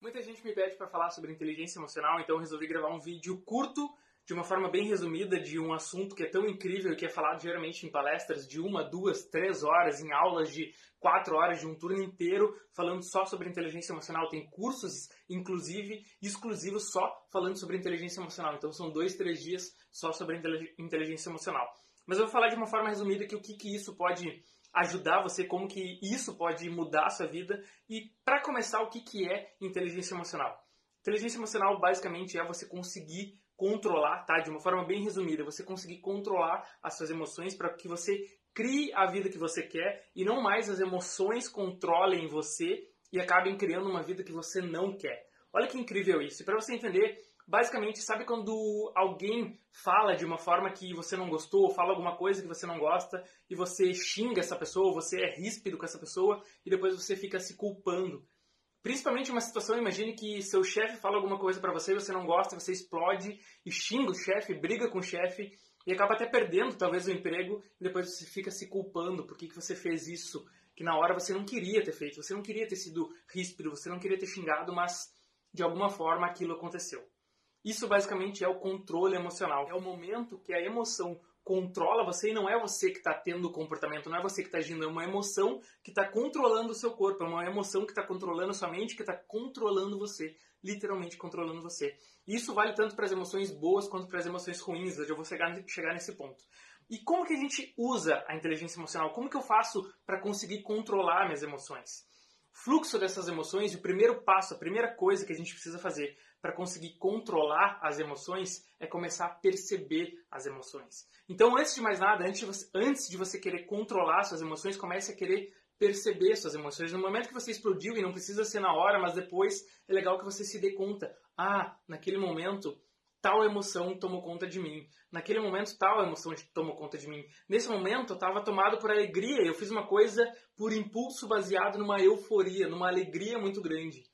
Muita gente me pede para falar sobre inteligência emocional, então eu resolvi gravar um vídeo curto, de uma forma bem resumida, de um assunto que é tão incrível e que é falado geralmente em palestras de uma, duas, três horas, em aulas de quatro horas, de um turno inteiro, falando só sobre inteligência emocional. Tem cursos, inclusive, exclusivos só falando sobre inteligência emocional. Então são dois, três dias só sobre inteligência emocional. Mas eu vou falar de uma forma resumida que o que, que isso pode ajudar você, como que isso pode mudar a sua vida. E para começar, o que, que é inteligência emocional? Inteligência emocional basicamente é você conseguir controlar, tá? De uma forma bem resumida, você conseguir controlar as suas emoções para que você crie a vida que você quer e não mais as emoções controlem você e acabem criando uma vida que você não quer. Olha que incrível isso. E para você entender basicamente, sabe quando alguém fala de uma forma que você não gostou, fala alguma coisa que você não gosta, e você xinga essa pessoa, você é ríspido com essa pessoa, e depois você fica se culpando. Principalmente uma situação, imagine que seu chefe fala alguma coisa para você, você não gosta, você explode e xinga o chefe, briga com o chefe, e acaba até perdendo talvez o emprego, e depois você fica se culpando, por que, que você fez isso? Que na hora você não queria ter feito, você não queria ter sido ríspido, você não queria ter xingado, mas de alguma forma aquilo aconteceu. Isso basicamente é o controle emocional. É o momento que a emoção controla você e não é você que está tendo o comportamento, não é você que está agindo, é uma emoção que está controlando o seu corpo, é uma emoção que está controlando a sua mente, que está controlando você, literalmente controlando você. Isso vale tanto para as emoções boas quanto para as emoções ruins, eu já vou chegar, chegar nesse ponto. E como que a gente usa a inteligência emocional? Como que eu faço para conseguir controlar minhas emoções? Fluxo dessas emoções, o primeiro passo, a primeira coisa que a gente precisa fazer para conseguir controlar as emoções é começar a perceber as emoções. Então, antes de mais nada, antes de você, antes de você querer controlar suas emoções, comece a querer perceber suas emoções. No momento que você explodiu, e não precisa ser na hora, mas depois é legal que você se dê conta. Ah, naquele momento tal emoção tomou conta de mim. Naquele momento, tal emoção tomou conta de mim. Nesse momento, eu estava tomado por alegria. Eu fiz uma coisa por impulso baseado numa euforia, numa alegria muito grande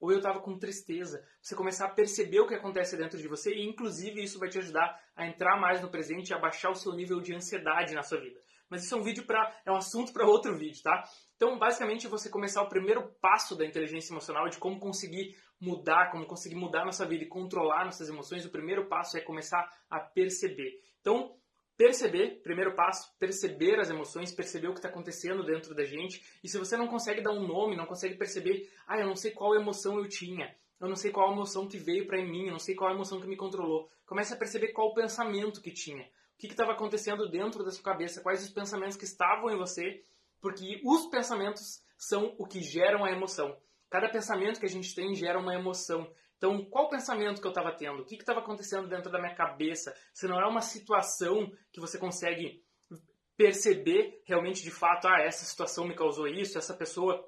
ou eu estava com tristeza. Você começar a perceber o que acontece dentro de você e, inclusive, isso vai te ajudar a entrar mais no presente e a baixar o seu nível de ansiedade na sua vida. Mas isso é um vídeo para é um assunto para outro vídeo, tá? Então, basicamente, você começar o primeiro passo da inteligência emocional de como conseguir mudar, como conseguir mudar nossa vida e controlar nossas emoções. O primeiro passo é começar a perceber. Então, perceber, primeiro passo, perceber as emoções, perceber o que está acontecendo dentro da gente. E se você não consegue dar um nome, não consegue perceber, ah, eu não sei qual emoção eu tinha, eu não sei qual emoção que veio para mim, eu não sei qual emoção que me controlou. Comece a perceber qual o pensamento que tinha, o que estava acontecendo dentro da sua cabeça, quais os pensamentos que estavam em você, porque os pensamentos são o que geram a emoção. Cada pensamento que a gente tem gera uma emoção. Então, qual o pensamento que eu estava tendo? O que estava acontecendo dentro da minha cabeça? Se não é uma situação que você consegue perceber realmente de fato, ah, essa situação me causou isso, essa pessoa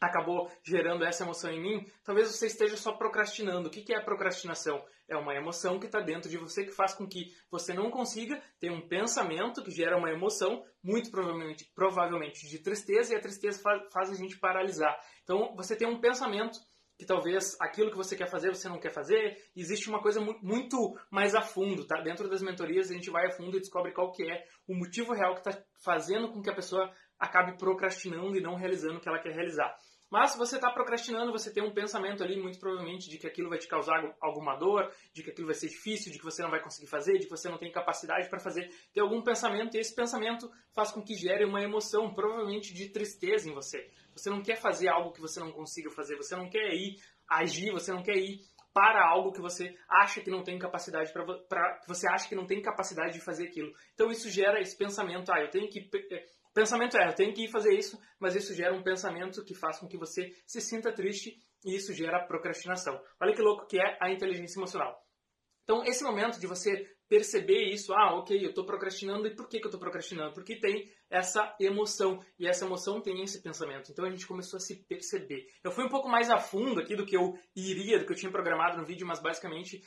acabou gerando essa emoção em mim, talvez você esteja só procrastinando. O que é procrastinação? É uma emoção que está dentro de você que faz com que você não consiga ter um pensamento que gera uma emoção, muito provavelmente, provavelmente de tristeza, e a tristeza faz, faz a gente paralisar. Então, você tem um pensamento que talvez aquilo que você quer fazer você não quer fazer. Existe uma coisa muito mais a fundo, tá? Dentro das mentorias a gente vai a fundo e descobre qual que é o motivo real que está fazendo com que a pessoa acabe procrastinando e não realizando o que ela quer realizar. Mas se você está procrastinando, você tem um pensamento ali, muito provavelmente, de que aquilo vai te causar alguma dor, de que aquilo vai ser difícil, de que você não vai conseguir fazer, de que você não tem capacidade para fazer. Tem algum pensamento e esse pensamento faz com que gere uma emoção, provavelmente de tristeza em você. Você não quer fazer algo que você não consiga fazer, você não quer ir agir, você não quer ir para algo que você acha que não tem capacidade para você acha que não tem capacidade de fazer aquilo. Então isso gera esse pensamento, ah, eu tenho que Pensamento é, eu tenho que fazer isso, mas isso gera um pensamento que faz com que você se sinta triste e isso gera procrastinação. Olha que louco que é a inteligência emocional. Então, esse momento de você perceber isso, ah, ok, eu estou procrastinando, e por que, que eu estou procrastinando? Porque tem essa emoção, e essa emoção tem esse pensamento. Então a gente começou a se perceber. Eu fui um pouco mais a fundo aqui do que eu iria, do que eu tinha programado no vídeo, mas basicamente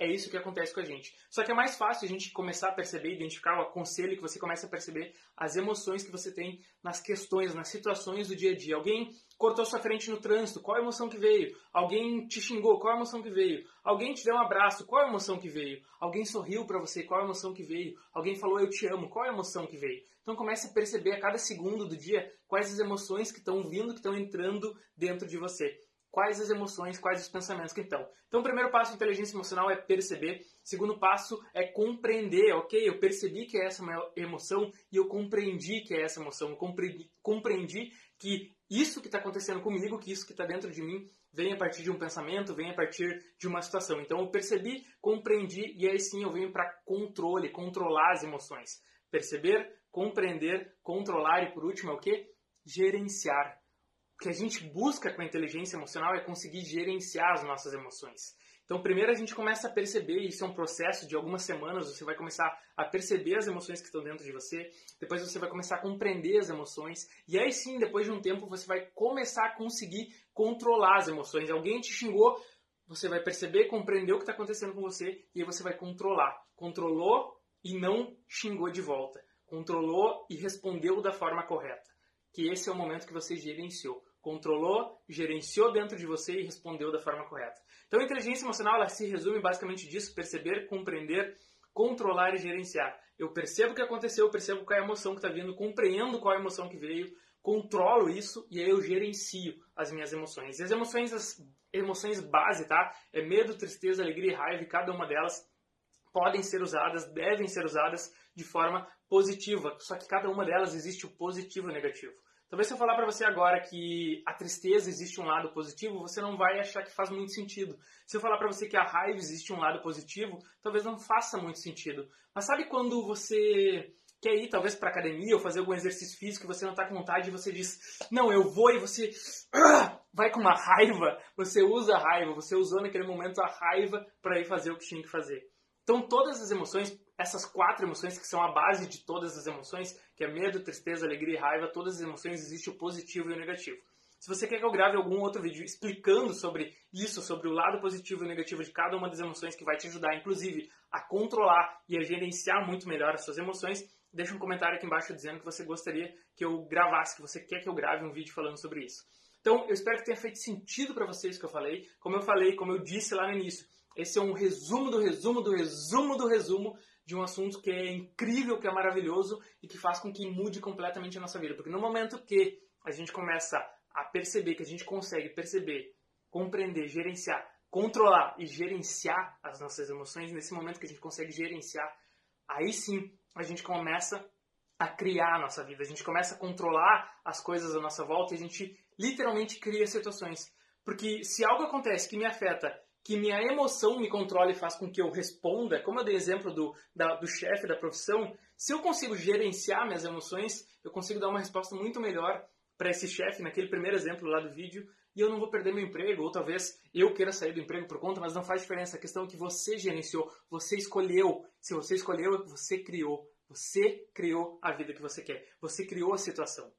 é isso que acontece com a gente. Só que é mais fácil a gente começar a perceber, identificar, o aconselho que você comece a perceber as emoções que você tem nas questões, nas situações do dia a dia. Alguém cortou sua frente no trânsito, qual a emoção que veio? Alguém te xingou, qual a emoção que veio? Alguém te deu um abraço, qual a emoção que veio? Alguém sorriu para você, qual a emoção que veio? Alguém falou eu te amo, qual a emoção que veio? Então comece a perceber a cada segundo do dia quais as emoções que estão vindo, que estão entrando dentro de você. quais as emoções, quais os pensamentos que estão. Então, o primeiro passo de inteligência emocional é perceber. Segundo passo é compreender, ok? Eu percebi que é essa emoção e eu compreendi que é essa emoção. Eu compreendi, compreendi que isso que está acontecendo comigo, que isso que está dentro de mim, vem a partir de um pensamento, vem a partir de uma situação. Então, eu percebi, compreendi e aí sim eu venho para controle, controlar as emoções. Perceber, compreender, controlar e por último é o que? Gerenciar que a gente busca com a inteligência emocional é conseguir gerenciar as nossas emoções. Então, primeiro a gente começa a perceber, isso é um processo de algumas semanas, você vai começar a perceber as emoções que estão dentro de você, depois você vai começar a compreender as emoções, e aí sim, depois de um tempo, você vai começar a conseguir controlar as emoções. Alguém te xingou, você vai perceber, compreender o que está acontecendo com você, e aí você vai controlar. Controlou e não xingou de volta. Controlou e respondeu da forma correta. Que esse é o momento que você gerenciou controlou, gerenciou dentro de você e respondeu da forma correta. Então, a inteligência emocional ela se resume basicamente disso: perceber, compreender, controlar e gerenciar. Eu percebo o que aconteceu, eu percebo qual é a emoção que está vindo, compreendo qual é a emoção que veio, controlo isso e aí eu gerencio as minhas emoções. E as emoções, as emoções base, tá? É medo, tristeza, alegria e raiva, e cada uma delas podem ser usadas, devem ser usadas de forma positiva. Só que cada uma delas existe o positivo e o negativo. Talvez se eu falar para você agora que a tristeza existe um lado positivo, você não vai achar que faz muito sentido. Se eu falar para você que a raiva existe um lado positivo, talvez não faça muito sentido. Mas sabe quando você quer ir talvez para academia ou fazer algum exercício físico e você não está com vontade e você diz, não, eu vou e você ah, vai com uma raiva, você usa a raiva, você usou naquele momento a raiva para ir fazer o que tinha que fazer. Então todas as emoções essas quatro emoções que são a base de todas as emoções, que é medo, tristeza, alegria e raiva, todas as emoções existe o positivo e o negativo. Se você quer que eu grave algum outro vídeo explicando sobre isso, sobre o lado positivo e negativo de cada uma das emoções que vai te ajudar, inclusive, a controlar e a gerenciar muito melhor as suas emoções, deixa um comentário aqui embaixo dizendo que você gostaria que eu gravasse, que você quer que eu grave um vídeo falando sobre isso. Então, eu espero que tenha feito sentido para vocês o que eu falei. Como eu falei, como eu disse lá no início, esse é um resumo do resumo do resumo do resumo de um assunto que é incrível, que é maravilhoso e que faz com que mude completamente a nossa vida. Porque no momento que a gente começa a perceber, que a gente consegue perceber, compreender, gerenciar, controlar e gerenciar as nossas emoções, nesse momento que a gente consegue gerenciar, aí sim a gente começa a criar a nossa vida, a gente começa a controlar as coisas à nossa volta e a gente literalmente cria situações. Porque se algo acontece que me afeta que minha emoção me controle e faz com que eu responda, como eu dei exemplo do, da, do chefe da profissão, se eu consigo gerenciar minhas emoções, eu consigo dar uma resposta muito melhor para esse chefe, naquele primeiro exemplo lá do vídeo, e eu não vou perder meu emprego, ou talvez eu queira sair do emprego por conta, mas não faz diferença. A questão é que você gerenciou, você escolheu. Se você escolheu, você criou. Você criou a vida que você quer. Você criou a situação.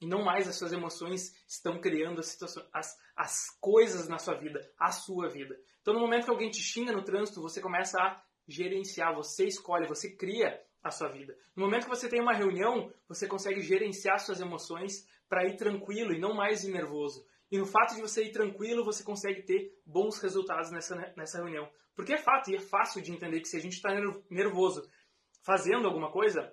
E não mais as suas emoções estão criando as, as, as coisas na sua vida, a sua vida. Então, no momento que alguém te xinga no trânsito, você começa a gerenciar, você escolhe, você cria a sua vida. No momento que você tem uma reunião, você consegue gerenciar suas emoções para ir tranquilo e não mais ir nervoso. E no fato de você ir tranquilo, você consegue ter bons resultados nessa, nessa reunião. Porque é fato, e é fácil de entender que se a gente está nervoso fazendo alguma coisa,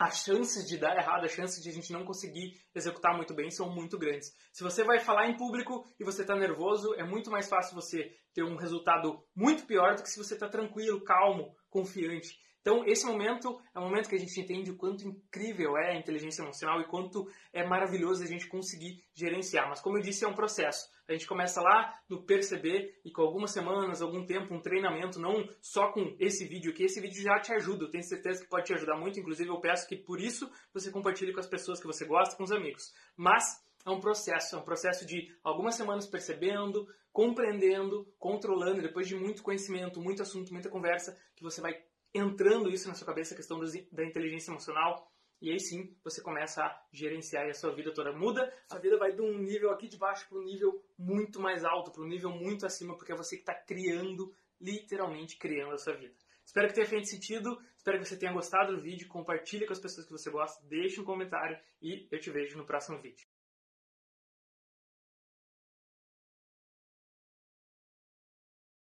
as chances de dar errado, as chances de a gente não conseguir executar muito bem são muito grandes. Se você vai falar em público e você está nervoso, é muito mais fácil você ter um resultado muito pior do que se você está tranquilo, calmo, confiante. Então, esse momento é o momento que a gente entende o quanto incrível é a inteligência emocional e quanto é maravilhoso a gente conseguir gerenciar. Mas, como eu disse, é um processo. A gente começa lá no perceber e com algumas semanas, algum tempo, um treinamento, não só com esse vídeo aqui. Esse vídeo já te ajuda, eu tenho certeza que pode te ajudar muito. Inclusive, eu peço que por isso você compartilhe com as pessoas que você gosta, com os amigos. Mas é um processo, é um processo de algumas semanas percebendo, compreendendo, controlando, depois de muito conhecimento, muito assunto, muita conversa, que você vai entrando isso na sua cabeça, a questão da inteligência emocional, e aí sim você começa a gerenciar e a sua vida toda muda. A vida vai de um nível aqui de baixo para um nível muito mais alto, para um nível muito acima, porque é você que está criando, literalmente criando a sua vida. Espero que tenha feito sentido, espero que você tenha gostado do vídeo, compartilhe com as pessoas que você gosta, deixe um comentário e eu te vejo no próximo vídeo.